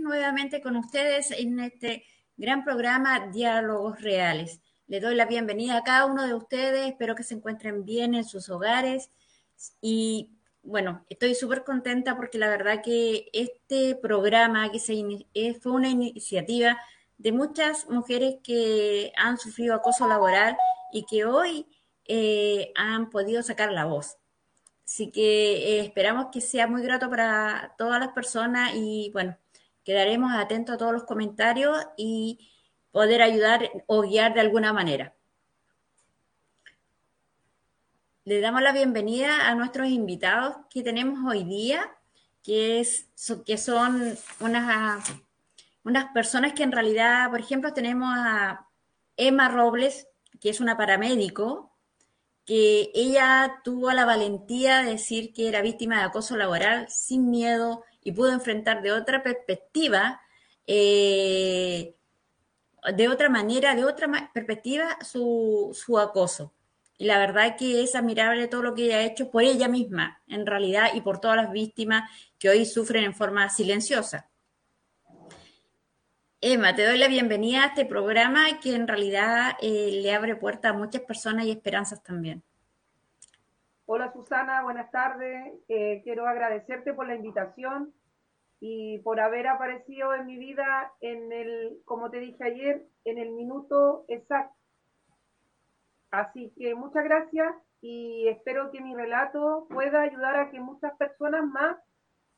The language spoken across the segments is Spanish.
nuevamente con ustedes en este gran programa Diálogos Reales. Le doy la bienvenida a cada uno de ustedes, espero que se encuentren bien en sus hogares y bueno, estoy súper contenta porque la verdad que este programa que se eh, fue una iniciativa de muchas mujeres que han sufrido acoso laboral y que hoy eh, han podido sacar la voz. Así que eh, esperamos que sea muy grato para todas las personas y bueno, quedaremos atentos a todos los comentarios y poder ayudar o guiar de alguna manera. Le damos la bienvenida a nuestros invitados que tenemos hoy día, que, que son unas, unas personas que en realidad, por ejemplo, tenemos a Emma Robles, que es una paramédico, que ella tuvo la valentía de decir que era víctima de acoso laboral sin miedo y pudo enfrentar de otra perspectiva, eh, de otra manera, de otra perspectiva su, su acoso. Y la verdad que es admirable todo lo que ella ha hecho por ella misma, en realidad, y por todas las víctimas que hoy sufren en forma silenciosa. Emma, te doy la bienvenida a este programa que en realidad eh, le abre puertas a muchas personas y esperanzas también. Hola Susana, buenas tardes. Eh, quiero agradecerte por la invitación y por haber aparecido en mi vida en el, como te dije ayer, en el minuto exacto. Así que muchas gracias y espero que mi relato pueda ayudar a que muchas personas más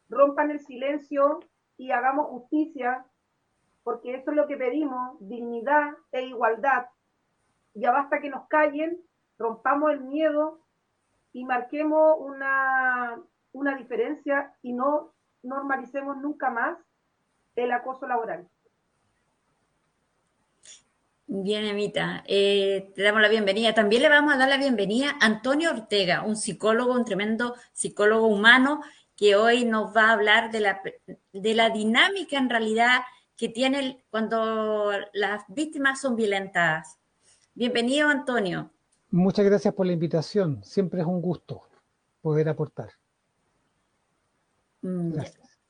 rompan el silencio y hagamos justicia porque eso es lo que pedimos, dignidad e igualdad. Ya basta que nos callen, rompamos el miedo y marquemos una, una diferencia y no normalicemos nunca más el acoso laboral. Bien, Emita, eh, te damos la bienvenida. También le vamos a dar la bienvenida a Antonio Ortega, un psicólogo, un tremendo psicólogo humano que hoy nos va a hablar de la, de la dinámica en realidad que tiene cuando las víctimas son violentadas. Bienvenido, Antonio. Muchas gracias por la invitación. Siempre es un gusto poder aportar. Mm, gracias.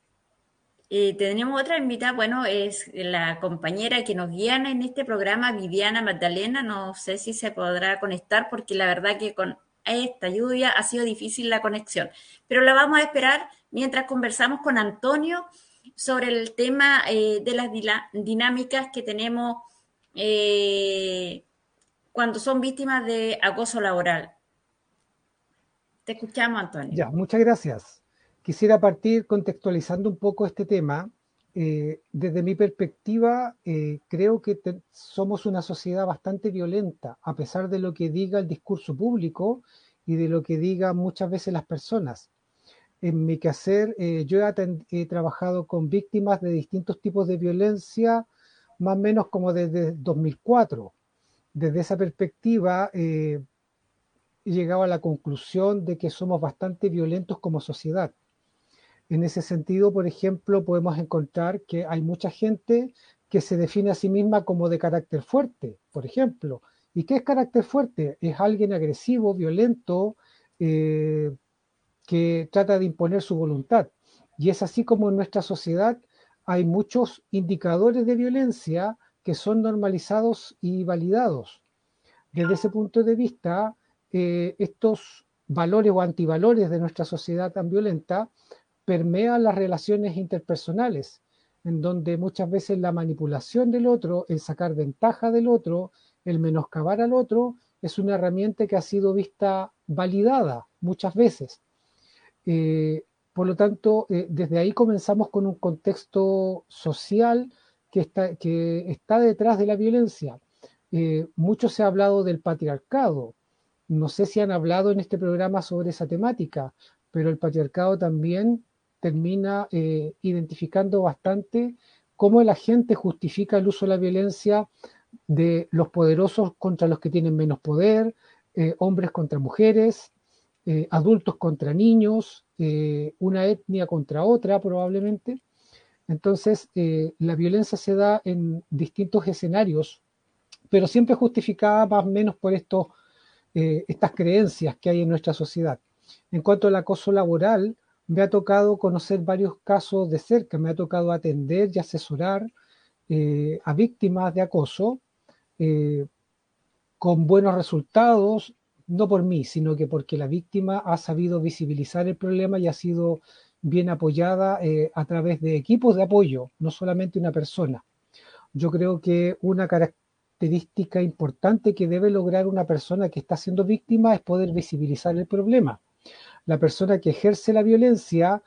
Eh, tenemos otra invitada, bueno, es la compañera que nos guía en este programa, Viviana Magdalena. No sé si se podrá conectar porque la verdad que con esta lluvia ha sido difícil la conexión. Pero la vamos a esperar mientras conversamos con Antonio sobre el tema eh, de las dinámicas que tenemos eh, cuando son víctimas de acoso laboral. Te escuchamos, Antonio. Ya, muchas gracias. Quisiera partir contextualizando un poco este tema. Eh, desde mi perspectiva, creo que somos una sociedad bastante violenta, a pesar de lo que diga el discurso público y de lo que digan muchas veces las personas en mi quehacer, eh, yo he, trabajado con víctimas de distintos tipos de violencia, más o menos como desde 2004. Desde esa perspectiva, eh, he a la conclusión de que somos bastante violentos como sociedad. En ese sentido, por ejemplo, podemos encontrar que hay mucha gente que se define a sí misma como de carácter fuerte, por ejemplo. ¿Y qué es carácter fuerte? Es alguien agresivo, violento, eh, que trata de imponer su voluntad. Y es así como en nuestra sociedad hay muchos indicadores de violencia que son normalizados y validados. Desde ese punto de vista, eh, estos valores o antivalores de nuestra sociedad tan violenta permean las relaciones interpersonales, en donde muchas veces la manipulación del otro, el sacar ventaja del otro, el menoscabar al otro, es una herramienta que ha sido vista validada muchas veces. Eh, por lo tanto, eh, desde ahí comenzamos con un contexto social que está, detrás de la violencia. Eh, mucho se ha hablado del patriarcado. No sé si han hablado en este programa sobre esa temática, pero el patriarcado también termina identificando bastante cómo la gente justifica el uso de la violencia de los poderosos contra los que tienen menos poder, hombres contra mujeres, eh, adultos contra niños, eh, una etnia contra otra probablemente. Entonces, eh, la violencia se da en distintos escenarios, pero siempre justificada más o menos por estas creencias que hay en nuestra sociedad. En cuanto al acoso laboral, me ha tocado conocer varios casos de cerca, me ha tocado atender y asesorar eh, a víctimas de acoso eh, con buenos resultados, no por mí, sino que porque la víctima ha sabido visibilizar el problema y ha sido bien apoyada eh, a través de equipos de apoyo, no solamente una persona. Yo creo que una característica importante que debe lograr una persona que está siendo víctima es poder visibilizar el problema la persona que ejerce la violencia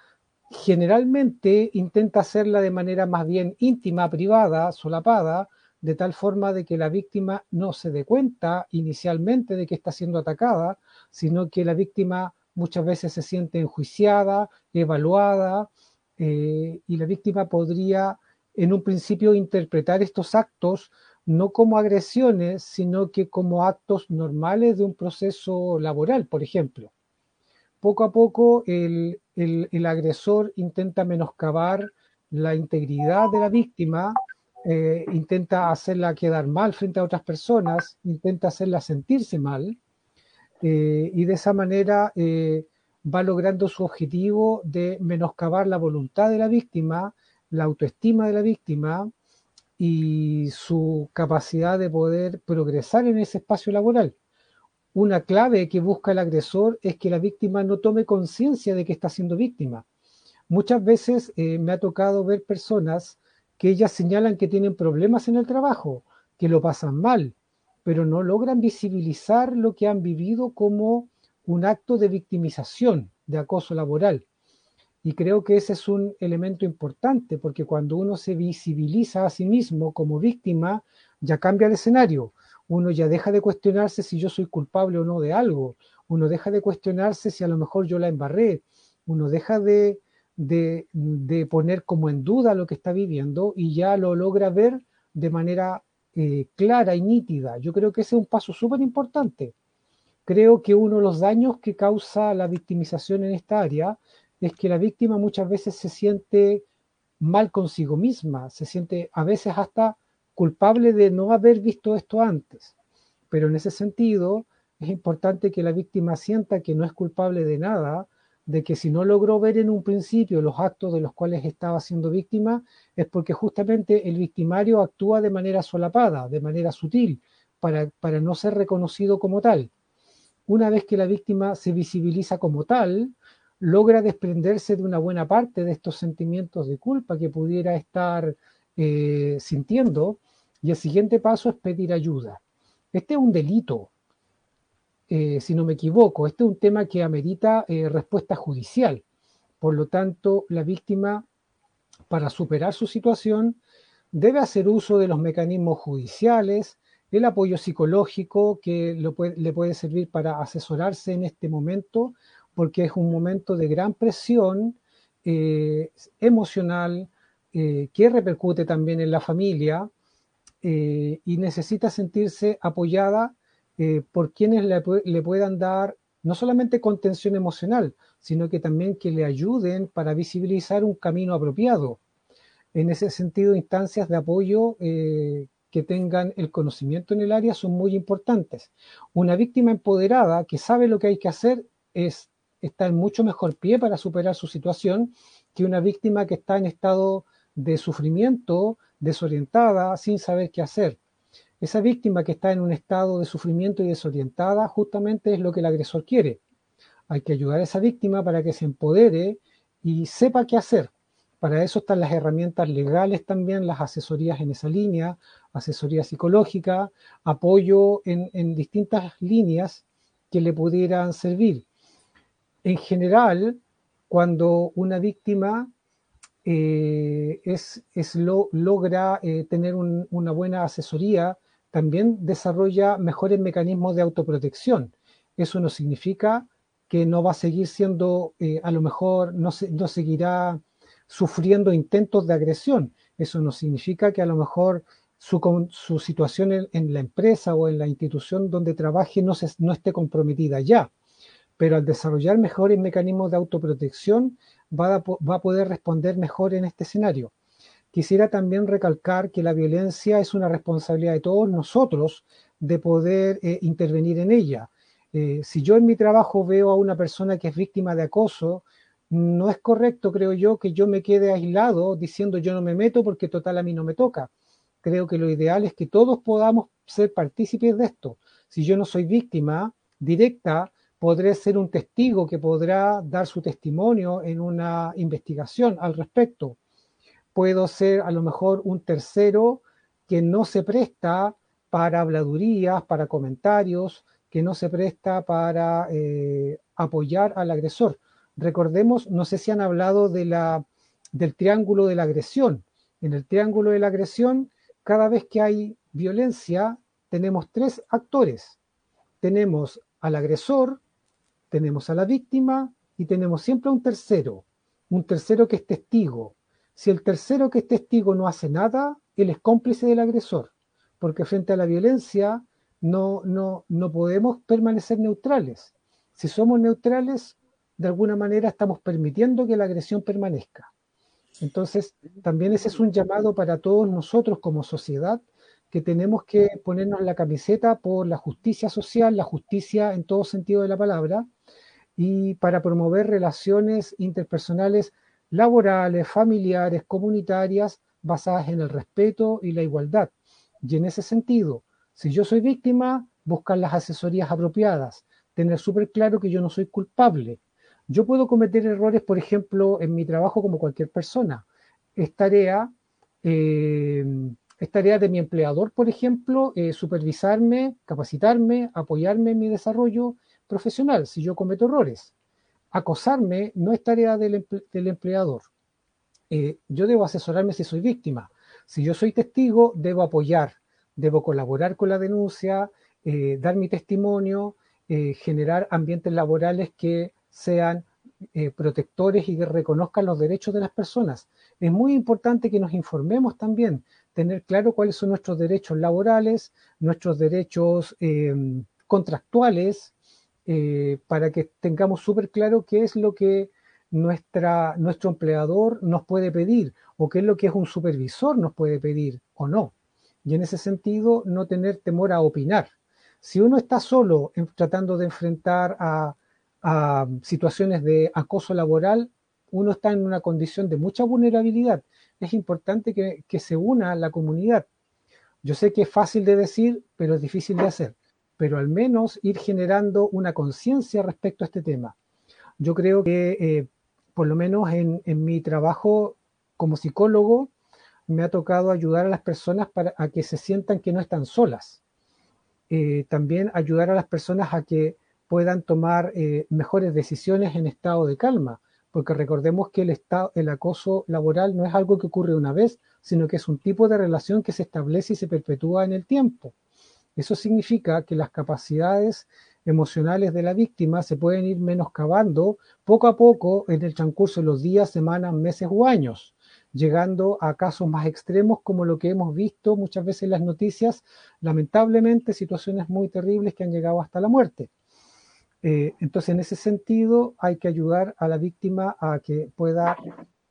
generalmente intenta hacerla de manera más bien íntima, privada, solapada, de tal forma de que la víctima no se dé cuenta inicialmente de que está siendo atacada, sino que la víctima muchas veces se siente enjuiciada, evaluada, eh, y la víctima podría en un principio interpretar estos actos no como agresiones, sino que como actos normales de un proceso laboral, por ejemplo. Poco a poco el, agresor intenta menoscabar la integridad de la víctima, eh, intenta hacerla quedar mal frente a otras personas, intenta hacerla sentirse mal, eh, y de esa manera eh, va logrando su objetivo de menoscabar la voluntad de la víctima, la autoestima de la víctima y su capacidad de poder progresar en ese espacio laboral una clave que busca el agresor es que la víctima no tome conciencia de que está siendo víctima. Muchas veces eh, me ha tocado ver personas que ellas señalan que tienen problemas en el trabajo, que lo pasan mal, pero no logran visibilizar lo que han vivido como un acto de victimización, de acoso laboral. Y creo que ese es un elemento importante, porque cuando uno se visibiliza a sí mismo como víctima, ya cambia el escenario. Uno ya deja de cuestionarse si yo soy culpable o no de algo, uno deja de cuestionarse si a lo mejor yo la embarré, uno deja de, poner como en duda lo que está viviendo y ya lo logra ver de manera eh, clara y nítida. Yo creo que ese es un paso súper importante. Creo que uno de los daños que causa la victimización en esta área es que la víctima muchas veces se siente mal consigo misma, se siente a veces hasta culpable de no haber visto esto antes. Pero en ese sentido, es importante que la víctima sienta que no es culpable de nada, de que si no logró ver en un principio los actos de los cuales estaba siendo víctima, es porque justamente el victimario actúa de manera solapada, de manera sutil, para, para no ser reconocido como tal. Una vez que la víctima se visibiliza como tal, logra desprenderse de una buena parte de estos sentimientos de culpa que pudiera estar eh, sintiendo y el siguiente paso es pedir ayuda. Este es un delito, eh, si no me equivoco, este es un tema que amerita eh, respuesta judicial. Por lo tanto, la víctima, para superar su situación, debe hacer uso de los mecanismos judiciales, el apoyo psicológico que le puede servir para asesorarse en este momento, porque es un momento de gran presión eh, emocional que repercute también en la familia, y necesita sentirse apoyada eh, por quienes le, puedan dar no solamente contención emocional, sino que también que le ayuden para visibilizar un camino apropiado. En ese sentido, instancias de apoyo eh, que tengan el conocimiento en el área son muy importantes. Una víctima empoderada que sabe lo que hay que hacer es, está en mucho mejor pie para superar su situación que una víctima que está en estado de sufrimiento, desorientada, sin saber qué hacer. Esa víctima que está en un estado de sufrimiento y desorientada justamente es lo que el agresor quiere. Hay que ayudar a esa víctima para que se empodere y sepa qué hacer. Para eso están las herramientas legales también, las asesorías en esa línea, asesoría psicológica, apoyo en, en distintas líneas que le pudieran servir. En general, cuando una víctima eh, es, lo, logra eh, tener una buena asesoría, también desarrolla mejores mecanismos de autoprotección. Eso no significa que no va a seguir siendo, eh, a lo mejor no, seguirá sufriendo intentos de agresión. Eso no significa que a lo mejor su, situación en, la empresa o en la institución donde trabaje no esté comprometida ya. Pero al desarrollar mejores mecanismos de autoprotección, va a, poder responder mejor en este escenario. Quisiera también recalcar que la violencia es una responsabilidad de todos nosotros de poder eh, intervenir en ella. Eh, si yo en mi trabajo veo a una persona que es víctima de acoso, no es correcto, creo yo, que yo me quede aislado diciendo yo no me meto porque total a mí no me toca. Creo que lo ideal es que todos podamos ser partícipes de esto. Si yo no soy víctima directa, podré ser un testigo que podrá dar su testimonio en una investigación al respecto. Puedo ser a lo mejor un tercero que no se presta para habladurías, para comentarios, que no se presta para eh, apoyar al agresor. Recordemos, no sé si han hablado de la, del triángulo de la agresión. En el triángulo de la agresión, cada vez que hay violencia, tenemos tres actores. Tenemos al agresor, tenemos a la víctima y tenemos siempre un tercero, un tercero que es testigo. Si el tercero que es testigo no hace nada, él es cómplice del agresor, porque frente a la violencia no, no, no podemos permanecer neutrales. Si somos neutrales, de alguna manera estamos permitiendo que la agresión permanezca. Entonces, también ese es un llamado para todos nosotros como sociedad, que tenemos que ponernos la camiseta por la justicia social, la justicia en todo sentido de la palabra, y para promover relaciones interpersonales laborales, familiares, comunitarias, basadas en el respeto y la igualdad. Y en ese sentido, si yo soy víctima, buscar las asesorías apropiadas, tener súper claro que yo no soy culpable, yo puedo cometer errores, por ejemplo, en mi trabajo como cualquier persona. Es tarea, eh, es tarea de mi empleador, por ejemplo, eh, supervisarme, capacitarme, apoyarme en mi desarrollo profesional si yo cometo errores. Acosarme no es tarea del, empleador. Eh, yo debo asesorarme si soy víctima. Si yo soy testigo, debo apoyar, debo colaborar con la denuncia, dar mi testimonio, generar ambientes laborales que sean eh, protectores y que reconozcan los derechos de las personas. Es muy importante que nos informemos también, tener claro cuáles son nuestros derechos laborales, nuestros derechos contractuales, eh, para que tengamos súper claro qué es lo que nuestra, nuestro empleador nos puede pedir o qué es lo que es un supervisor nos puede pedir o no. Y en ese sentido, no tener temor a opinar. Si uno está solo tratando de enfrentar a situaciones de acoso laboral, uno está en una condición de mucha vulnerabilidad. Es importante que, que se una a la comunidad. Yo sé que es fácil de decir, pero es difícil de hacer. Pero al menos ir generando una conciencia respecto a este tema. Yo creo que, eh, por lo menos en, mi trabajo como psicólogo, me ha tocado ayudar a las personas para a que se sientan que no están solas. Eh, también ayudar a las personas a que puedan tomar eh, mejores decisiones en estado de calma, porque recordemos que el, estado, el acoso laboral no es algo que ocurre una vez, sino que es un tipo de relación que se establece y se perpetúa en el tiempo. Eso significa que las capacidades emocionales de la víctima se pueden ir menoscabando poco a poco en el transcurso de los días, semanas, meses o años, llegando a casos más extremos como lo que hemos visto muchas veces en las noticias, lamentablemente situaciones muy terribles que han llegado hasta la muerte. Eh, entonces, en ese sentido, hay que ayudar a la víctima a que pueda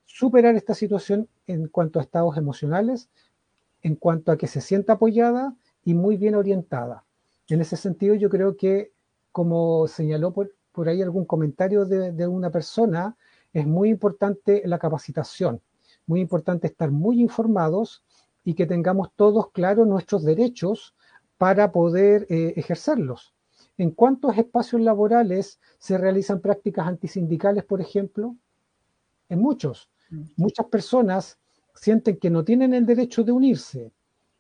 superar esta situación en cuanto a estados emocionales, en cuanto a que se sienta apoyada y muy bien orientada. En ese sentido, yo creo que, como señaló por, ahí algún comentario de, de una persona, es muy importante la capacitación, muy importante estar muy informados y que tengamos todos claros nuestros derechos para poder eh, ejercerlos ¿En cuántos espacios laborales se realizan prácticas antisindicales, por ejemplo? En muchos. Mm. Muchas personas sienten que no tienen el derecho de unirse.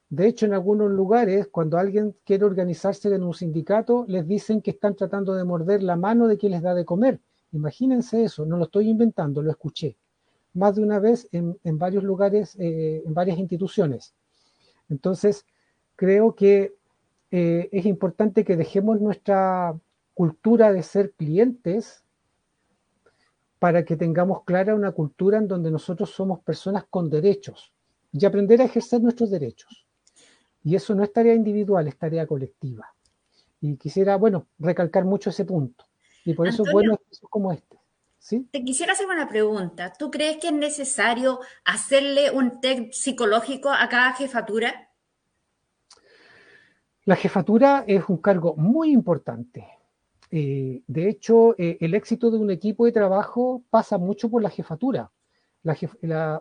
De hecho, en algunos lugares, cuando alguien quiere organizarse en un sindicato, les dicen que están tratando de morder la mano de quien les da de comer. Imagínense eso, no lo estoy inventando, lo escuché más de una vez en, varios lugares, eh, en varias instituciones. Entonces, creo que eh, es importante que dejemos nuestra cultura de ser clientes para que tengamos clara una cultura en donde nosotros somos personas con derechos y aprender a ejercer nuestros derechos. Y eso no es tarea individual, es tarea colectiva. Y quisiera, bueno, recalcar mucho ese punto. Y por eso es bueno como este. ¿Sí? Te quisiera hacer una pregunta. ¿Tú crees que es necesario hacerle un test psicológico a cada jefatura? La jefatura es un cargo muy importante. Eh, de hecho, eh, el éxito de un equipo de trabajo pasa mucho por la jefatura.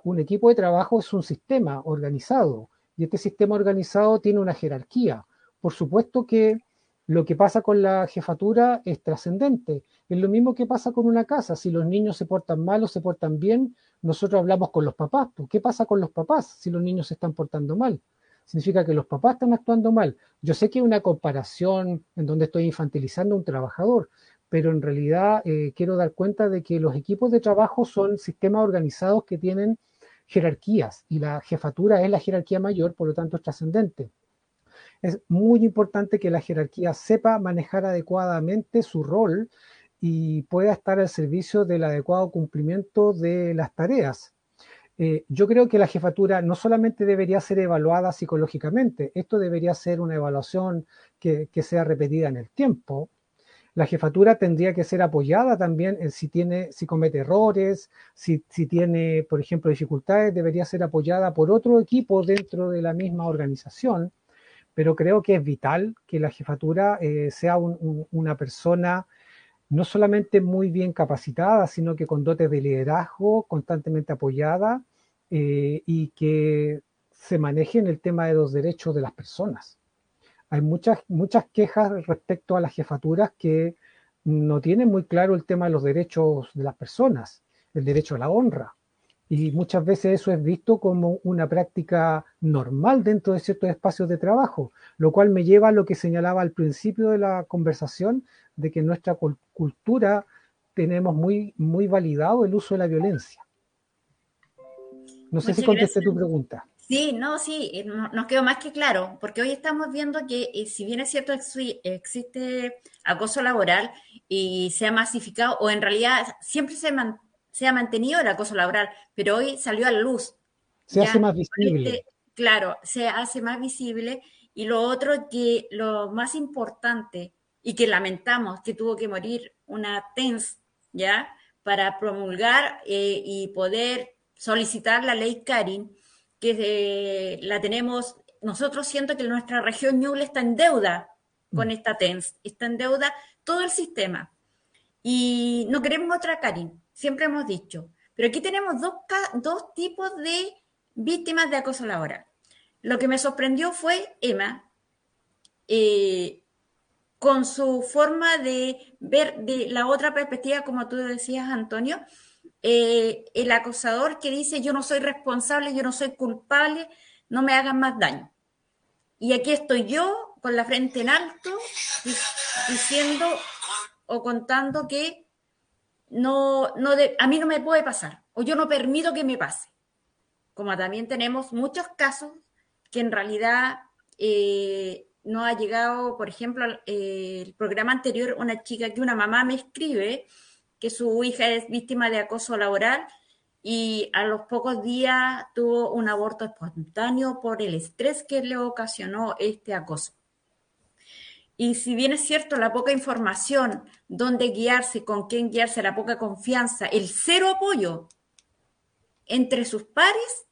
un equipo de trabajo es un sistema organizado y este sistema organizado tiene una jerarquía. Por supuesto que lo que pasa con la jefatura es trascendente. Es lo mismo que pasa con una casa. Si los niños se portan mal o se portan bien, nosotros hablamos con los papás. ¿Qué pasa con los papás si los niños se están portando mal? Significa que los papás están actuando mal. Yo sé que hay una comparación en donde estoy infantilizando a un trabajador, pero en realidad eh, quiero dar cuenta de que los equipos de trabajo son sistemas organizados que tienen jerarquías y la jefatura es la jerarquía mayor, por lo tanto es trascendente. Es muy importante que la jerarquía sepa manejar adecuadamente su rol y pueda estar al servicio del adecuado cumplimiento de las tareas. Eh, yo creo que la jefatura no solamente debería ser evaluada psicológicamente, esto debería ser una evaluación que, sea repetida en el tiempo. La jefatura tendría que ser apoyada también en si tiene, si comete errores, si, tiene, por ejemplo, dificultades, debería ser apoyada por otro equipo dentro de la misma organización. Pero creo que es vital que la jefatura eh, sea una persona no solamente muy bien capacitada, sino que con dotes de liderazgo, constantemente apoyada eh, y que se maneje en el tema de los derechos de las personas. Hay muchas, muchas quejas respecto a las jefaturas que no tienen muy claro el tema de los derechos de las personas, el derecho a la honra. Y muchas veces eso es visto como una práctica normal dentro de ciertos espacios de trabajo, lo cual me lleva a lo que señalaba al principio de la conversación, de que en nuestra cultura tenemos muy, muy validado el uso de la violencia. No sé si contesté tu pregunta. Sí, no, sí, eh, nos quedó más que claro, porque hoy estamos viendo que eh, si bien es cierto existe acoso laboral y se ha masificado, o en realidad siempre se, se ha mantenido el acoso laboral, pero hoy salió a la luz. Se hace más visible. claro, se hace más visible. Y lo otro que lo más importante y que lamentamos que tuvo que morir una TENS, ¿ya? Para promulgar eh, y poder solicitar la ley Karin, que eh, la tenemos, nosotros siento que nuestra región Ñuble está en deuda con mm. esta TENS, está en deuda todo el sistema. Y no queremos otra Karin, siempre hemos dicho. Pero aquí tenemos dos, dos tipos de víctimas de acoso laboral. Lo que me sorprendió fue Emma, eh, con su forma de ver de la otra perspectiva, como tú decías, Antonio, eh, el acosador que dice yo no soy responsable, yo no soy culpable, no me hagan más daño. Y aquí estoy yo con la frente en alto diciendo o contando que no, no a mí no me puede pasar o yo no permito que me pase. Como también tenemos muchos casos que en realidad eh, no ha llegado, por ejemplo, eh, el programa anterior, una chica que una mamá me escribe que su hija es víctima de acoso laboral y a los pocos días tuvo un aborto espontáneo por el estrés que le ocasionó este acoso. Y si bien es cierto la poca información, dónde guiarse, con quién guiarse, la poca confianza, el cero apoyo entre sus pares,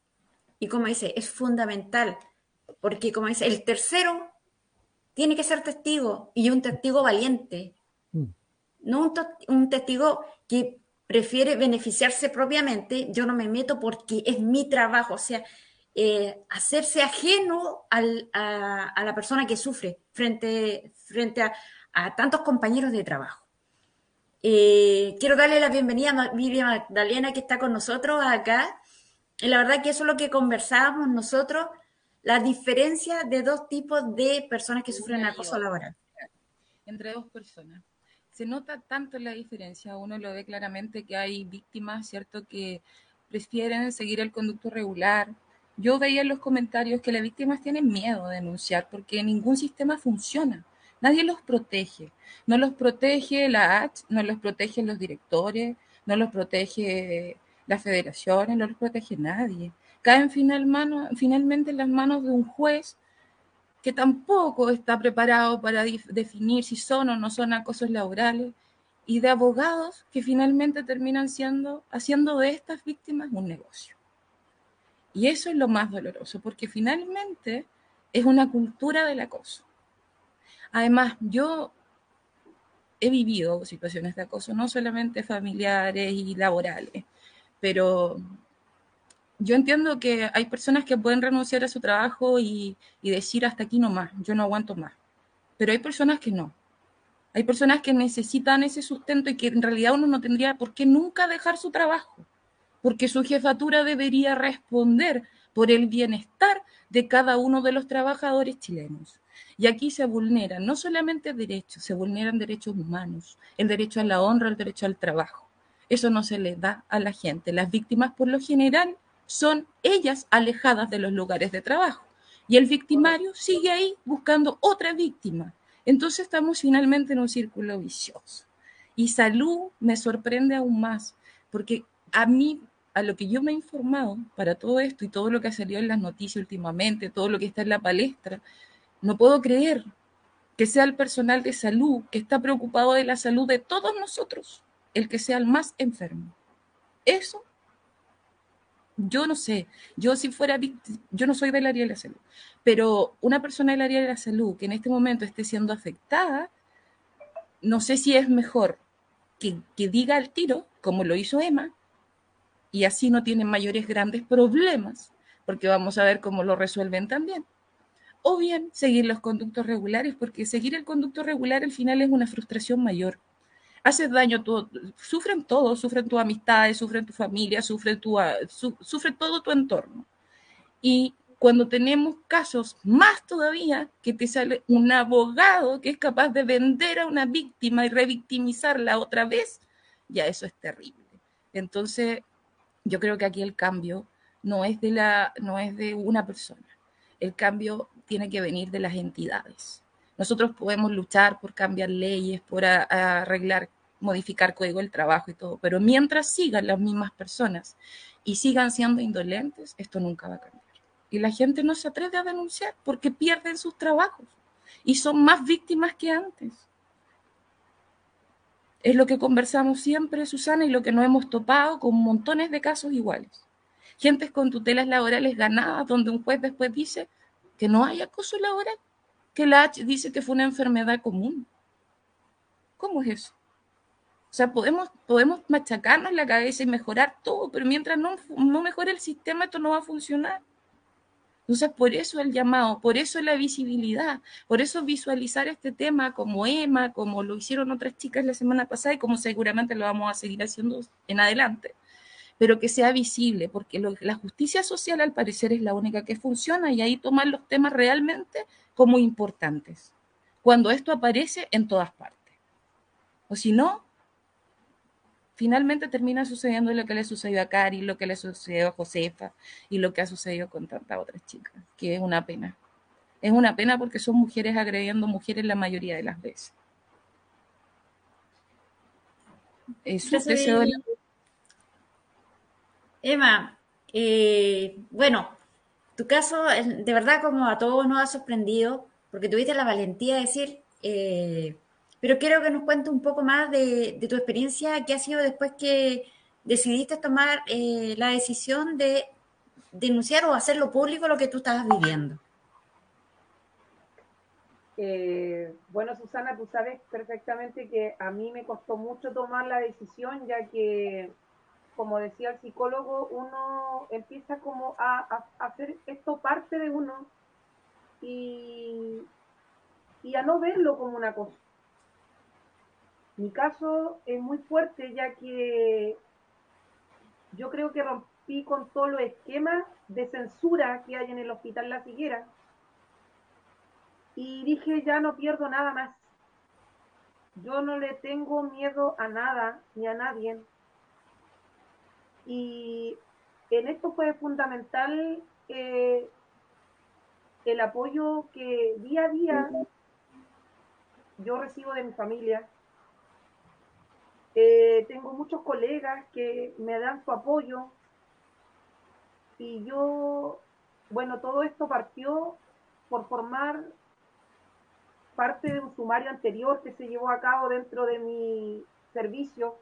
y como dice, es fundamental, porque como dice, el tercero tiene que ser testigo y un testigo valiente. No un, testigo que prefiere beneficiarse propiamente, yo no me meto porque es mi trabajo, o sea, eh, hacerse ajeno a, la persona que sufre frente, frente a, tantos compañeros de trabajo. Eh, quiero darle la bienvenida a Vivian Magdalena que está con nosotros acá. Y la verdad que eso es lo que conversábamos nosotros la diferencia de dos tipos de personas que sufren acoso laboral. Entre dos personas. Se nota tanto la diferencia, uno lo ve claramente que hay víctimas, ¿cierto?, que prefieren seguir el conducto regular. Yo veía en los comentarios que las víctimas tienen miedo de denunciar porque ningún sistema funciona. Nadie los protege. No los protege la H, no los protegen los directores, no los protege las federaciones, no los protege nadie caen mano, finalmente en las manos de un juez que tampoco está preparado para definir si son o no son acosos laborales y de abogados que finalmente terminan siendo, haciendo de estas víctimas un negocio. Y eso es lo más doloroso, porque finalmente es una cultura del acoso. Además, yo he vivido situaciones de acoso, no solamente familiares y laborales, pero yo entiendo que hay personas que pueden renunciar a su trabajo y, decir hasta aquí no más, yo no aguanto más, pero hay personas que no. Hay personas que necesitan ese sustento y que en realidad uno no tendría por qué nunca dejar su trabajo, porque su jefatura debería responder por el bienestar de cada uno de los trabajadores chilenos. Y aquí se vulneran no solamente derechos, se vulneran derechos humanos, el derecho a la honra, el derecho al trabajo. Eso no se le da a la gente. Las víctimas por lo general son ellas alejadas de los lugares de trabajo. Y el victimario sigue ahí buscando otra víctima. Entonces estamos finalmente en un círculo vicioso. Y salud me sorprende aún más, porque a mí, a lo que yo me he informado para todo esto y todo lo que ha salido en las noticias últimamente, todo lo que está en la palestra, no puedo creer que sea el personal de salud que está preocupado de la salud de todos nosotros, el que sea el más enfermo. Eso, yo no sé, yo si fuera víctima, yo no soy del área de la salud, pero una persona del área de la salud que en este momento esté siendo afectada, no sé si es mejor que, que diga al tiro, como lo hizo Emma, y así no tienen mayores grandes problemas, porque vamos a ver cómo lo resuelven también. O bien seguir los conductos regulares, porque seguir el conducto regular al final es una frustración mayor. Haces daño, todo, sufren todos, sufren tus amistades, sufren tu familia, sufre, tu, su, sufre todo tu entorno. Y cuando tenemos casos más todavía, que te sale un abogado que es capaz de vender a una víctima y revictimizarla otra vez, ya eso es terrible. Entonces, yo creo que aquí el cambio no es de, la, no es de una persona, el cambio tiene que venir de las entidades. Nosotros podemos luchar por cambiar leyes, por arreglar, modificar código del trabajo y todo, pero mientras sigan las mismas personas y sigan siendo indolentes, esto nunca va a cambiar y la gente no se atreve a denunciar porque pierden sus trabajos y son más víctimas que antes. Es lo que conversamos siempre, Susana, y lo que nos hemos topado con montones de casos iguales. Gentes con tutelas laborales ganadas, donde un juez después dice que no hay acoso laboral, que la H dice que fue una enfermedad común. ¿Cómo es eso? O sea, podemos, podemos machacarnos la cabeza y mejorar todo, pero mientras no, no mejore el sistema, esto no va a funcionar. Entonces, por eso el llamado, por eso la visibilidad, por eso visualizar este tema como Emma, como lo hicieron otras chicas la semana pasada y como seguramente lo vamos a seguir haciendo en adelante, pero que sea visible, porque la justicia social al parecer es la única que funciona y ahí tomar los temas realmente como importantes, cuando esto aparece en todas partes. O si no, finalmente termina sucediendo lo que le sucedió a Cari, lo que le sucedió a Josefa y lo que ha sucedido con tantas otras chicas, que es una pena. Es una pena porque son mujeres agrediendo mujeres la mayoría de las veces. Eso deseo de... Emma, eh, bueno, tu caso de verdad como a todos nos ha sorprendido porque tuviste la valentía de decir, eh, pero quiero que nos cuente un poco más de, tu experiencia, qué ha sido después que decidiste tomar eh, la decisión de denunciar o hacerlo público lo que tú estabas viviendo. Bueno, Susana, tú sabes perfectamente que a mí me costó mucho tomar la decisión, ya que, como decía el psicólogo, uno empieza como a, hacer esto parte de uno y, y a no verlo como una cosa mi caso es muy fuerte ya que yo creo que rompí con todos los esquemas de censura que hay en el Hospital La Figuera y dije ya no pierdo nada más. Yo no le tengo miedo a nada ni a nadie. Y en esto fue fundamental eh, el apoyo que día a día yo recibo de mi familia, eh, tengo muchos colegas que me dan su apoyo. Y yo, bueno, todo esto partió por formar parte de un sumario anterior que se llevó a cabo dentro de mi servicio,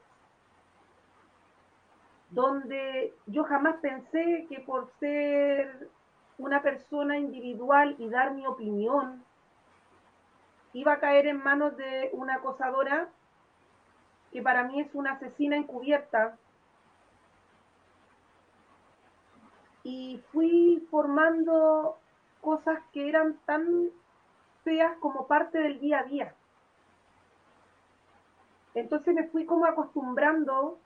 donde yo jamás pensé que por ser una persona individual y dar mi opinión, iba a caer en manos de una acosadora que para mí es una asesina encubierta. Y fui formando cosas que eran tan feas como parte del día a día. Entonces me fui como acostumbrando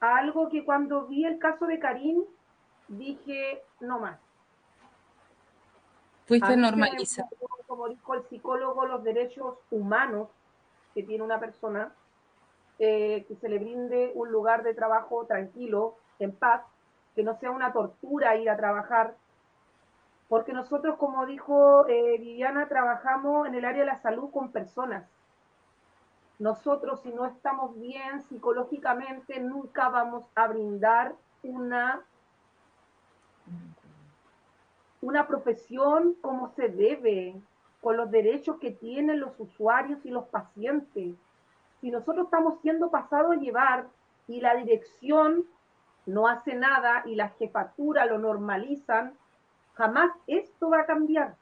a algo que cuando vi el caso de Karim dije, no más. Fuiste normalizar. Como dijo el psicólogo, los derechos humanos que tiene una persona, eh, que se le brinde un lugar de trabajo tranquilo, en paz, que no sea una tortura ir a trabajar, porque nosotros, como dijo eh, Viviana, trabajamos en el área de la salud con personas. Nosotros, si no estamos bien psicológicamente, nunca vamos a brindar una, una profesión como se debe, con los derechos que tienen los usuarios y los pacientes. Si nosotros estamos siendo pasados a llevar y la dirección no hace nada y la jefatura lo normalizan, jamás esto va a cambiar.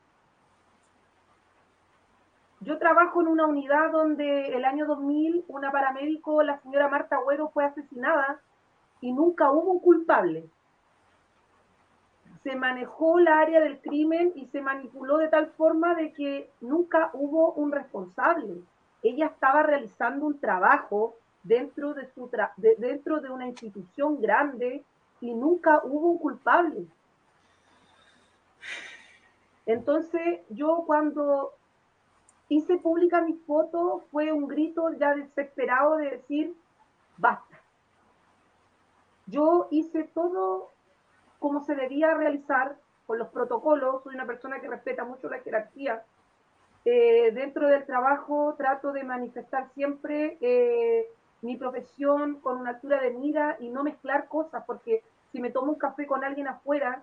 Yo trabajo en una unidad donde el año 2000 una paramédico, la señora Marta Agüero, fue asesinada y nunca hubo un culpable. Se manejó la área del crimen y se manipuló de tal forma de que nunca hubo un responsable. Ella estaba realizando un trabajo dentro de, su dentro de una institución grande y nunca hubo un culpable. Entonces, yo cuando hice pública mi foto fue un grito ya desesperado de decir, basta. Yo hice todo como se debía realizar con los protocolos, soy una persona que respeta mucho la jerarquía. Eh, dentro del trabajo trato de manifestar siempre eh, mi profesión con una altura de mira y no mezclar cosas, porque si me tomo un café con alguien afuera,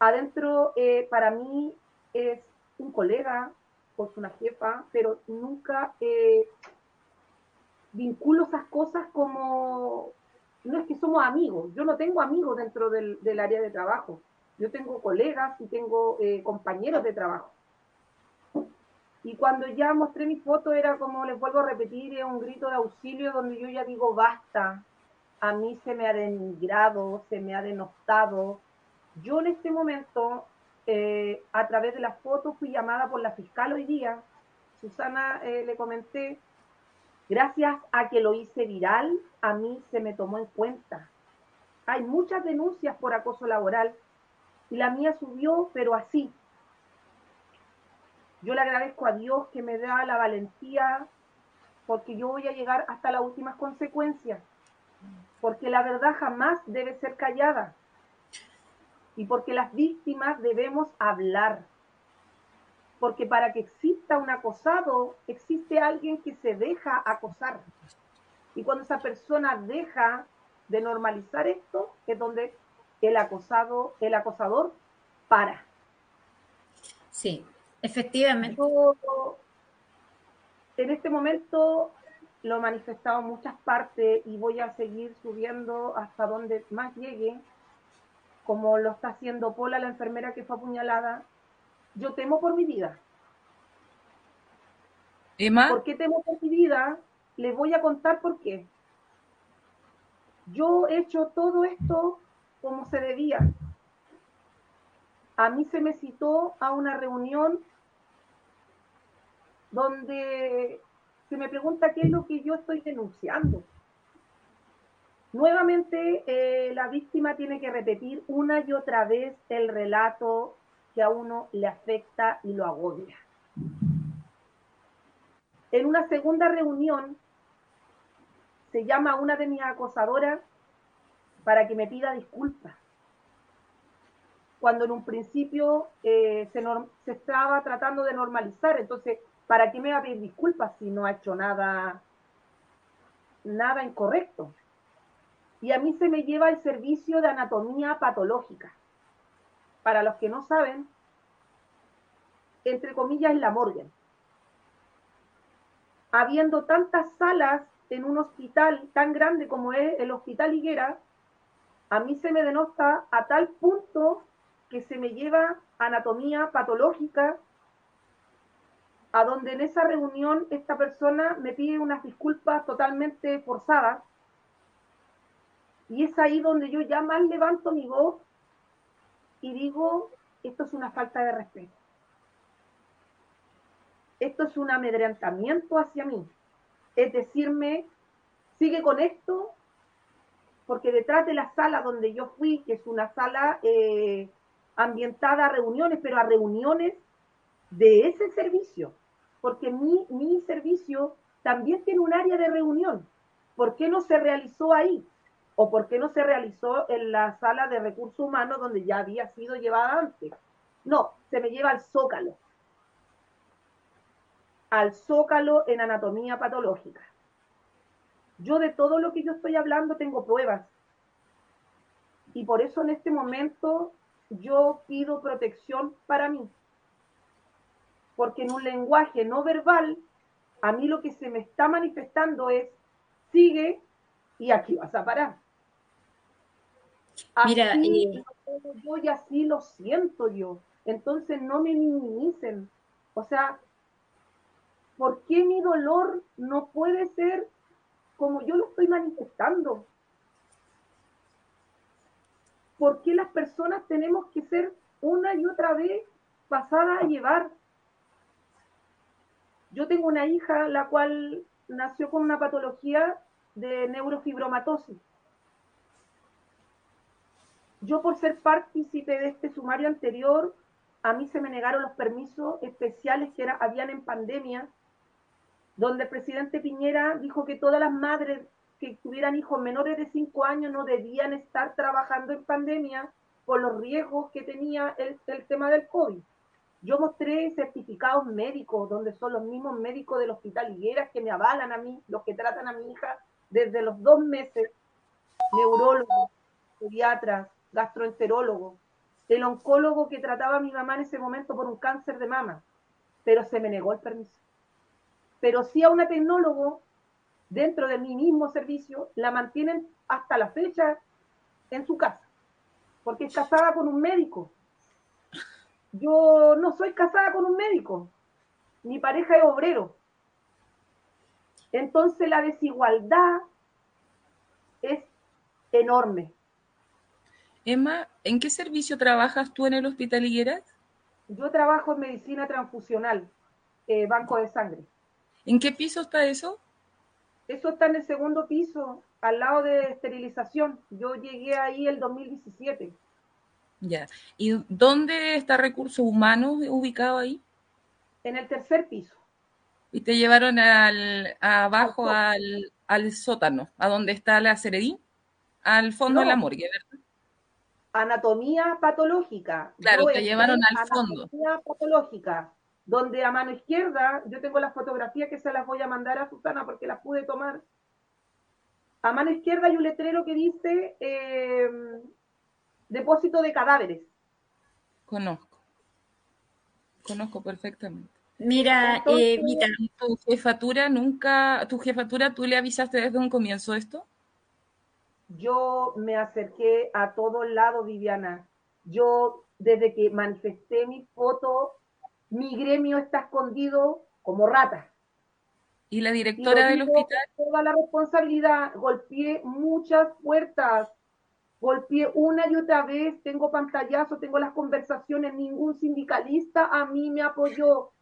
adentro eh, para mí es un colega es una jefa, pero nunca eh, vinculo esas cosas como, no es que somos amigos, yo no tengo amigos dentro del, área de trabajo, yo tengo colegas y tengo eh, compañeros de trabajo. Y cuando ya mostré mi foto era como, les vuelvo a repetir, un grito de auxilio donde yo ya digo, basta, a mí se me ha denigrado, se me ha denostado. Yo en este momento eh, a través de las fotos fui llamada por la fiscal hoy día. Susana eh, le comenté, gracias a que lo hice viral, a mí se me tomó en cuenta. Hay muchas denuncias por acoso laboral y la mía subió, pero así. Yo le agradezco a Dios que me da la valentía porque yo voy a llegar hasta las últimas consecuencias, porque la verdad jamás debe ser callada y porque las víctimas debemos hablar. Porque para que exista un acosado, existe alguien que se deja acosar. Y cuando esa persona deja de normalizar esto, es donde el acosado, el acosador para. Sí, efectivamente. en este momento lo he manifestado en muchas partes y voy a seguir subiendo hasta donde más llegue como lo está haciendo Pola, la enfermera que fue apuñalada, yo temo por mi vida. ¿Emma? ¿Por qué temo por mi vida? Les voy a contar por qué. Yo he hecho todo esto como se debía. A mí se me citó a una reunión donde se me pregunta qué es lo que yo estoy denunciando. Nuevamente, eh, la víctima tiene que repetir una y otra vez el relato que a uno le afecta y lo agobia. En una segunda reunión, se llama a una de mis acosadoras para que me pida disculpas. Cuando en un principio eh, se, estaba tratando de normalizar, entonces, ¿para qué me va a pedir disculpas si no ha hecho nada, nada incorrecto? Y a mí se me lleva el servicio de anatomía patológica. Para los que no saben, entre comillas, la morgue. Habiendo tantas salas en un hospital tan grande como es el Hospital Higuera, a mí se me denota a tal punto que se me lleva anatomía patológica a donde en esa reunión esta persona me pide unas disculpas totalmente forzadas. Y es ahí donde yo ya más levanto mi voz y digo, esto es una falta de respeto. Esto es un amedrentamiento hacia mí. Es decirme, sigue con esto, porque detrás de la sala donde yo fui, que es una sala eh, ambientada a reuniones, pero a reuniones de ese servicio, porque mi, mi servicio también tiene un área de reunión. ¿Por qué no se realizó ahí? ¿O por qué no se realizó en la sala de recursos humanos donde ya había sido llevada antes? No, se me lleva al zócalo. Al zócalo en anatomía patológica. Yo de todo lo que yo estoy hablando tengo pruebas. Y por eso en este momento yo pido protección para mí porque en un lenguaje no verbal, a mí lo que se me está manifestando es, sigue y aquí vas a parar. Mira, eh, yo y así lo siento yo. Entonces no me minimicen. O sea, ¿por qué mi dolor no puede ser como yo lo estoy manifestando? ¿Por qué las personas tenemos que ser una y otra vez pasadas a llevar? Yo tengo una hija la cual nació con una patología de neurofibromatosis. Yo por ser partícipe de este sumario anterior, a mí se me negaron los permisos especiales que era, habían en pandemia, donde el presidente Piñera dijo que todas las madres que tuvieran hijos menores de 5 años no debían estar trabajando en pandemia por los riesgos que tenía el, el tema del COVID. Yo mostré certificados médicos, donde son los mismos médicos del hospital Higueras que me avalan a mí, los que tratan a mi hija desde los dos meses, neurólogos, pediatras, gastroenterólogos, el oncólogo que trataba a mi mamá en ese momento por un cáncer de mama, pero se me negó el permiso. Pero sí a una tecnólogo dentro de mi mismo servicio la mantienen hasta la fecha en su casa, porque es casada con un médico yo no soy casada con un médico, mi pareja es obrero. Entonces la desigualdad es enorme. Emma, ¿en qué servicio trabajas tú en el Hospital Higueras? Yo trabajo en medicina transfusional, eh, banco de sangre. ¿En qué piso está eso? Eso está en el segundo piso, al lado de esterilización. Yo llegué ahí el 2017. Ya. ¿Y dónde está Recursos Humanos ubicado ahí? En el tercer piso. Y te llevaron al, abajo al, al, sótano, a donde está la Ceredín, al fondo de la morgue, ¿verdad? Anatomía patológica. Claro, te llevaron al fondo. Anatomía patológica, donde a mano izquierda, yo tengo las fotografías que se las voy a mandar a Susana porque las pude tomar. A mano izquierda hay un letrero que dice eh, depósito de cadáveres. Conozco. Conozco perfectamente. Mira, eh, ¿tu jefatura nunca, tu jefatura, tú le avisaste desde un comienzo esto? Yo me acerqué a todos lados, Viviana. Yo, desde que manifesté mi foto, mi gremio está escondido como rata. ¿Y la directora del hospital? Toda la responsabilidad, golpeé muchas puertas, golpeé una y otra vez, tengo pantallazo, tengo las conversaciones, ningún sindicalista a mí me apoyó.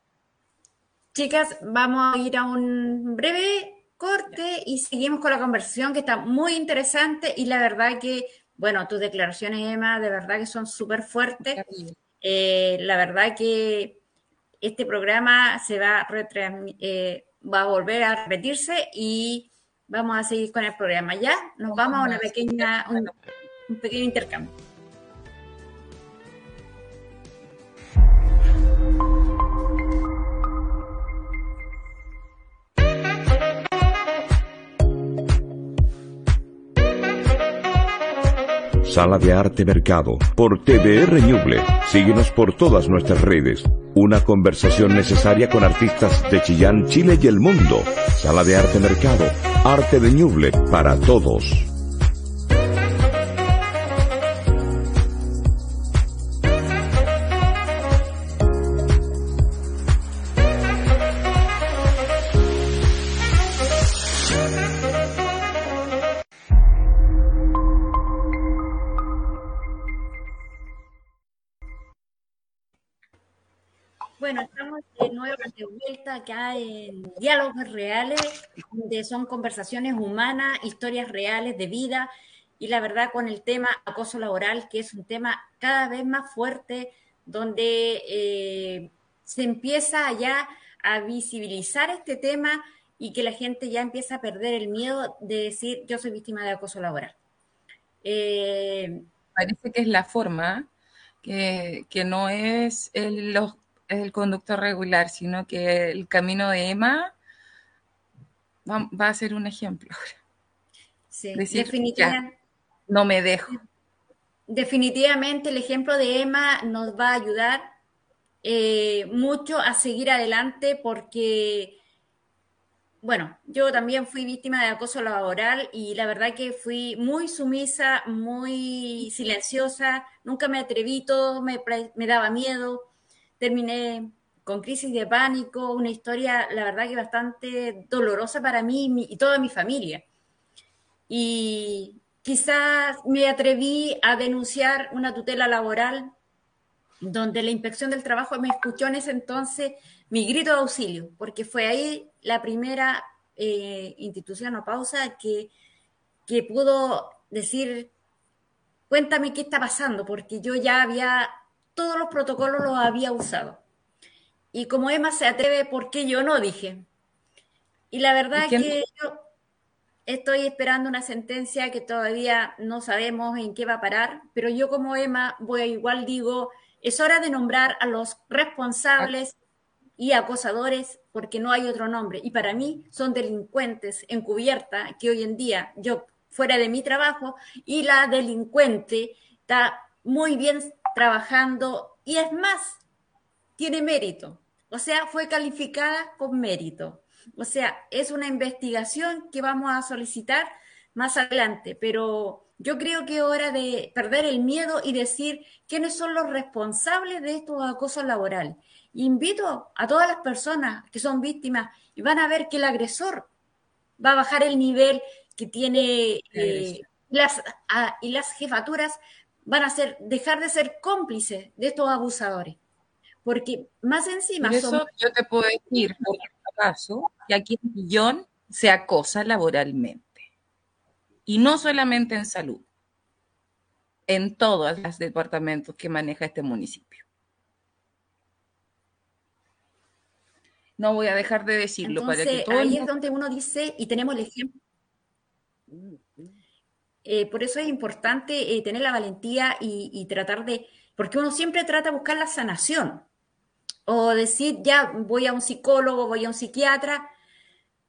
Chicas, vamos a ir a un breve corte y seguimos con la conversación que está muy interesante y la verdad que, bueno, tus declaraciones, Emma, de verdad que son súper fuertes. Eh, la verdad que este programa se va a, eh, va a volver a repetirse y vamos a seguir con el programa. Ya, nos vamos a una pequeña, un pequeño intercambio. Sala de Arte Mercado, por TVR Ñuble. Síguenos por todas nuestras redes. Una conversación necesaria con artistas de Chillán, Chile y el mundo. Sala de Arte Mercado, arte de Ñuble para todos. Acá en Diálogos Reales, donde son conversaciones humanas, historias reales de vida y la verdad con el tema acoso laboral, que es un tema cada vez más fuerte, donde eh, se empieza ya a visibilizar este tema y que la gente ya empieza a perder el miedo de decir yo soy víctima de acoso laboral. Eh, Parece que es la forma, que, que no es el, los, el conducto regular, sino que el camino de Emma va, va a ser un ejemplo. Sí, definitivamente. No me dejo. Definitivamente el ejemplo de Emma nos va a ayudar eh, mucho a seguir adelante porque bueno, yo también fui víctima de acoso laboral y la verdad que fui muy sumisa, muy silenciosa, nunca me atreví, todo me, me daba miedo, terminé con crisis de pánico, una historia, la verdad que bastante dolorosa para mí y toda mi familia. Y quizás me atreví a denunciar una tutela laboral donde la inspección del trabajo me escuchó en ese entonces mi grito de auxilio, porque fue ahí la primera eh, institución o pausa que, que pudo decir, cuéntame qué está pasando, porque yo ya había, todos los protocolos los había usado. Y como Emma se atreve, ¿por qué yo no? Dije. Y la verdad es que yo estoy esperando una sentencia que todavía no sabemos en qué va a parar, pero yo como Emma voy igual digo, es hora de nombrar a los responsables y acosadores porque no hay otro nombre. Y para mí son delincuentes encubierta que hoy en día yo fuera de mi trabajo y la delincuente está muy bien trabajando y es más, tiene mérito. O sea, fue calificada con mérito. O sea, es una investigación que vamos a solicitar más adelante, pero yo creo que es hora de perder el miedo y decir quiénes son los responsables de estos acosos laborales. Invito a todas las personas que son víctimas y van a ver que el agresor va a bajar el nivel que tiene eh, las, y las jefaturas van a ser, dejar de ser cómplices de estos abusadores. Porque más encima... eso yo te puedo decir, por caso, que aquí en Millón se acosa laboralmente. Y no solamente en salud, en todos los departamentos que maneja este municipio. No voy a dejar de decirlo para que todo ahí es donde uno dice, y tenemos el ejemplo. Eh, por eso es importante eh, tener la valentía y, tratar de, porque uno siempre trata de buscar la sanación, o decir, ya voy a un psicólogo, voy a un psiquiatra,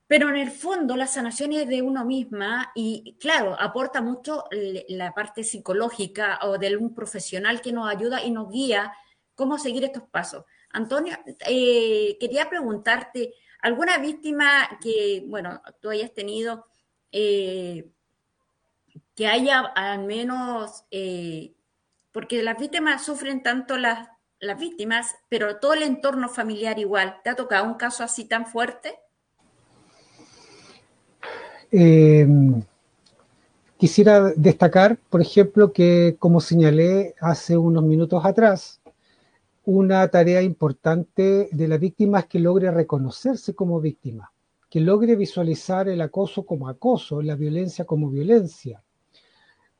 pero en el fondo la sanación es de uno misma y claro, aporta mucho la parte psicológica o de un profesional que nos ayuda y nos guía cómo seguir estos pasos. Antonio, eh, quería preguntarte, ¿alguna víctima que, bueno, tú hayas tenido, que haya al menos, eh, porque las víctimas sufren tanto las, las víctimas, pero todo el entorno familiar igual, ¿te ha tocado un caso así tan fuerte? quisiera destacar, por ejemplo, que como señalé hace unos minutos atrás, una tarea importante de la víctima es que logre reconocerse como víctima, que logre visualizar el acoso como acoso, la violencia como violencia.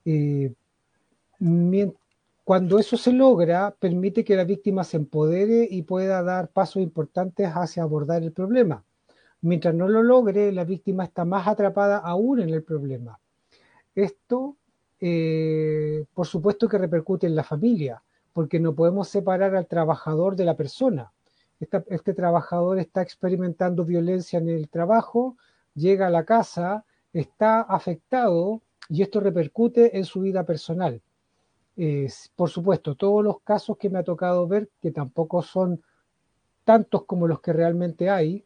Eh, cuando eso se logra, permite que la víctima se empodere y pueda dar pasos importantes hacia abordar el problema. Mientras no lo logre, la víctima está más atrapada aún en el problema. Esto, eh, por supuesto que repercute en la familia porque no podemos separar al trabajador de la persona. este trabajador está experimentando violencia en el trabajo, llega a la casa, está afectado y esto repercute en su vida personal. por supuesto, todos los casos que me ha tocado ver, que tampoco son tantos como los que realmente hay,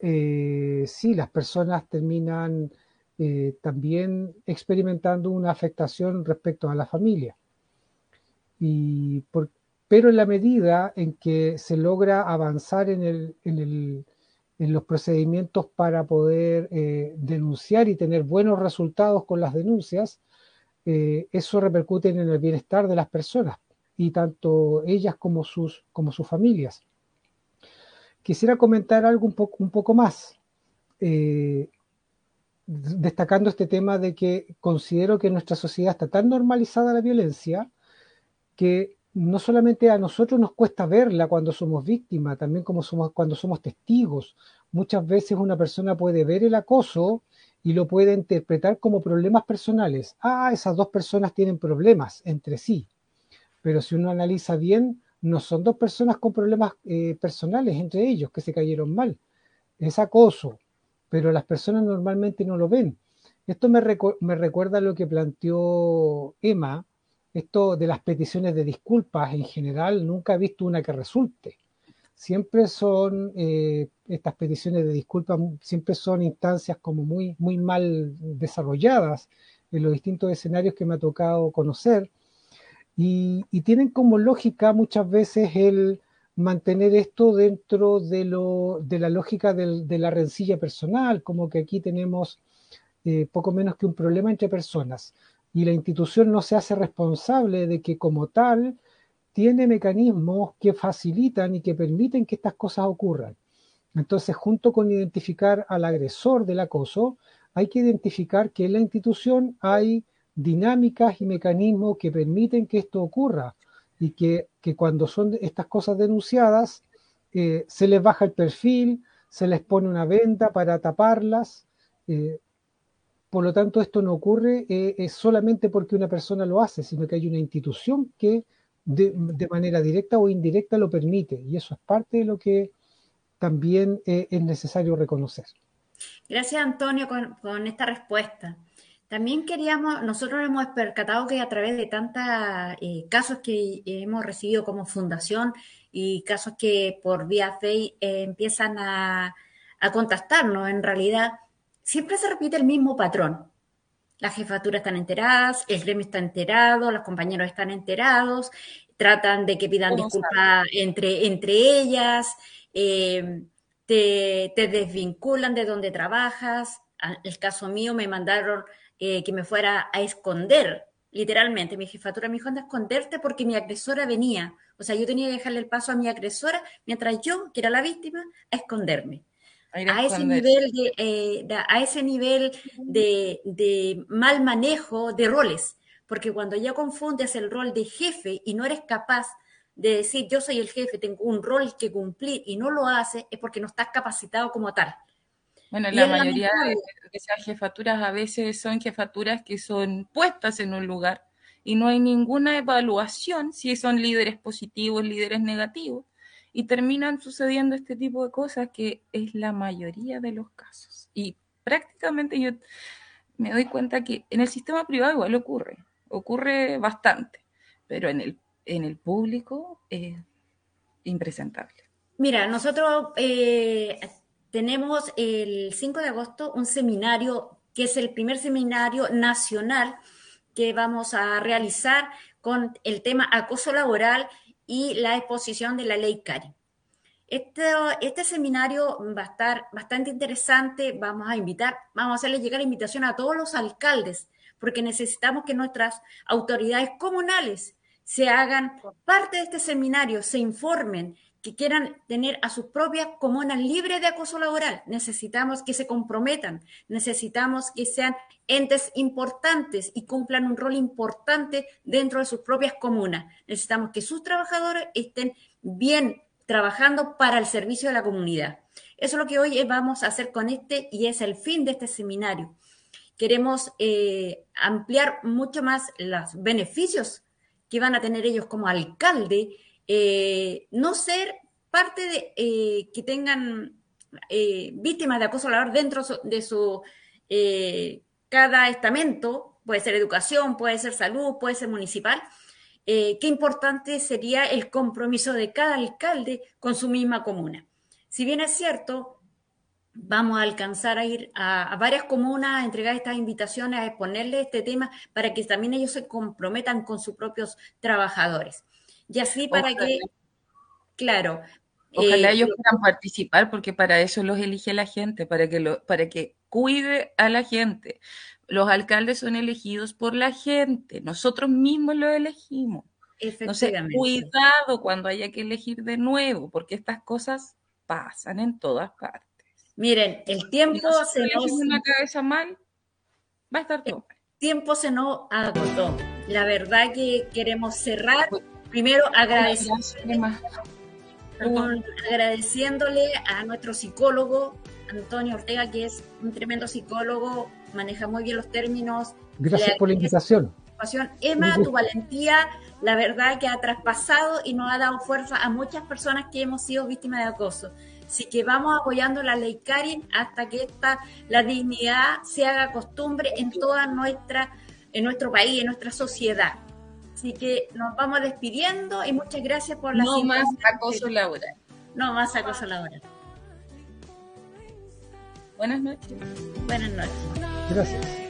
eh, sí, las personas terminan eh, también experimentando una afectación respecto a la familia. Y pero en la medida en que se logra avanzar en, el, en los procedimientos para poder eh, denunciar y tener buenos resultados con las denuncias, eh, eso repercute en el bienestar de las personas y tanto ellas como sus, como sus familias. quisiera comentar algo un poco, un poco más, eh, destacando este tema de que considero que nuestra sociedad está tan normalizada la violencia que no solamente a nosotros nos cuesta verla cuando somos víctimas, también como somos, cuando somos testigos. Muchas veces una persona puede ver el acoso y lo puede interpretar como problemas personales. Ah, esas dos personas tienen problemas entre sí. Pero si uno analiza bien, no son dos personas con problemas eh, personales entre ellos que se cayeron mal. Es acoso, pero las personas normalmente no lo ven. Esto me, me recuerda lo que planteó Emma, esto de las peticiones de disculpas en general, nunca he visto una que resulte. Siempre son, eh, estas peticiones de disculpas, siempre son instancias como muy, muy mal desarrolladas en los distintos escenarios que me ha tocado conocer. Y, tienen como lógica muchas veces el mantener esto dentro de, lo, de la lógica de la rencilla personal, como que aquí tenemos eh, poco menos que un problema entre personas y la institución no se hace responsable de que como tal tiene mecanismos que facilitan y que permiten que estas cosas ocurran. Entonces, junto con identificar al agresor del acoso, hay que identificar que en la institución hay dinámicas y mecanismos que permiten que esto ocurra y que, cuando son estas cosas denunciadas, eh, se les baja el perfil, se les pone una venda para taparlas, eh, por lo tanto, esto no ocurre eh, es solamente porque una persona lo hace, sino que hay una institución que de, manera directa o indirecta lo permite. Y eso es parte de lo que también eh, es necesario reconocer. Gracias, Antonio, con, esta respuesta. También queríamos, nosotros hemos percatado que a través de tantos eh, casos que hemos recibido como fundación y casos que por vía FEI empiezan a, a contactarnos, en realidad siempre se repite el mismo patrón. Las jefaturas están enteradas, el gremio está enterado, los compañeros están enterados, tratan de que pidan disculpas entre, entre ellas, eh, te, desvinculan de donde trabajas. En el caso mío me mandaron eh, que me fuera a esconder, literalmente. Mi jefatura me dijo, anda a esconderte porque mi agresora venía. O sea, yo tenía que dejarle el paso a mi agresora mientras yo, que era la víctima, a esconderme a ese, nivel de, eh, a ese nivel de, mal manejo de roles, porque cuando ya confundes el rol de jefe y no eres capaz de decir yo soy el jefe, tengo un rol que cumplir y no lo haces, es porque no estás capacitado como tal. Bueno, la mayoría de, esas jefaturas a veces son jefaturas que son puestas en un lugar y no hay ninguna evaluación si son líderes positivos, líderes negativos y terminan sucediendo este tipo de cosas que es la mayoría de los casos. Y prácticamente yo me doy cuenta que en el sistema privado igual ocurre, ocurre bastante, pero en el, en el público es impresentable. Mira, nosotros eh, tenemos el 5 de agosto un seminario que es el primer seminario nacional que vamos a realizar con el tema acoso laboral y la exposición de la ley CARI. Este, este seminario va a estar bastante interesante. Vamos a invitar, vamos a hacerle llegar invitación a todos los alcaldes, porque necesitamos que nuestras autoridades comunales se hagan parte de este seminario, se informen, que quieran tener a sus propias comunas libres de acoso laboral. Necesitamos que se comprometan, necesitamos que sean entes importantes y cumplan un rol importante dentro de sus propias comunas. Necesitamos que sus trabajadores estén bien trabajando para el servicio de la comunidad. Eso es lo que hoy vamos a hacer con este y es el fin de este seminario. Queremos eh, ampliar mucho más los beneficios que van a tener ellos como alcalde eh, no ser parte de eh, que tengan eh, víctimas de acoso laboral dentro de su cada estamento, puede ser educación, puede ser salud, puede ser municipal. qué importante sería el compromiso de cada alcalde con su misma comuna. Si bien es cierto, vamos a alcanzar a ir a, varias comunas a entregar estas invitaciones, a exponerle este tema para que también ellos se comprometan con sus propios trabajadores. Y así para que, claro. Ojalá eh, ellos puedan participar porque para eso los elige la gente, para que, lo, para que cuide a la gente. Los alcaldes son elegidos por la gente, nosotros mismos los elegimos. Entonces, cuidado cuando haya que elegir de nuevo, porque estas cosas pasan en todas partes. Miren, el tiempo se nos... una cabeza mal, va a estar todo mal. El tiempo se nos agotó. La verdad que queremos cerrar. Primero agradeciéndole, agradeciéndole a nuestro psicólogo, Antonio Ortega, que es un tremendo psicólogo, maneja muy bien los términos. Gracias por la invitación. Emma, tu valentía, la verdad que ha traspasado y nos ha dado fuerza a muchas personas que hemos sido víctimas de acoso. Así que vamos apoyando la ley Karin hasta que esta, la dignidad se haga costumbre en toda nuestra, en nuestro país, en nuestra sociedad. Así que nos vamos despidiendo y muchas gracias por la No más acoso laboral. No más acoso laboral. Buenas noches. Buenas noches. Gracias. gracias.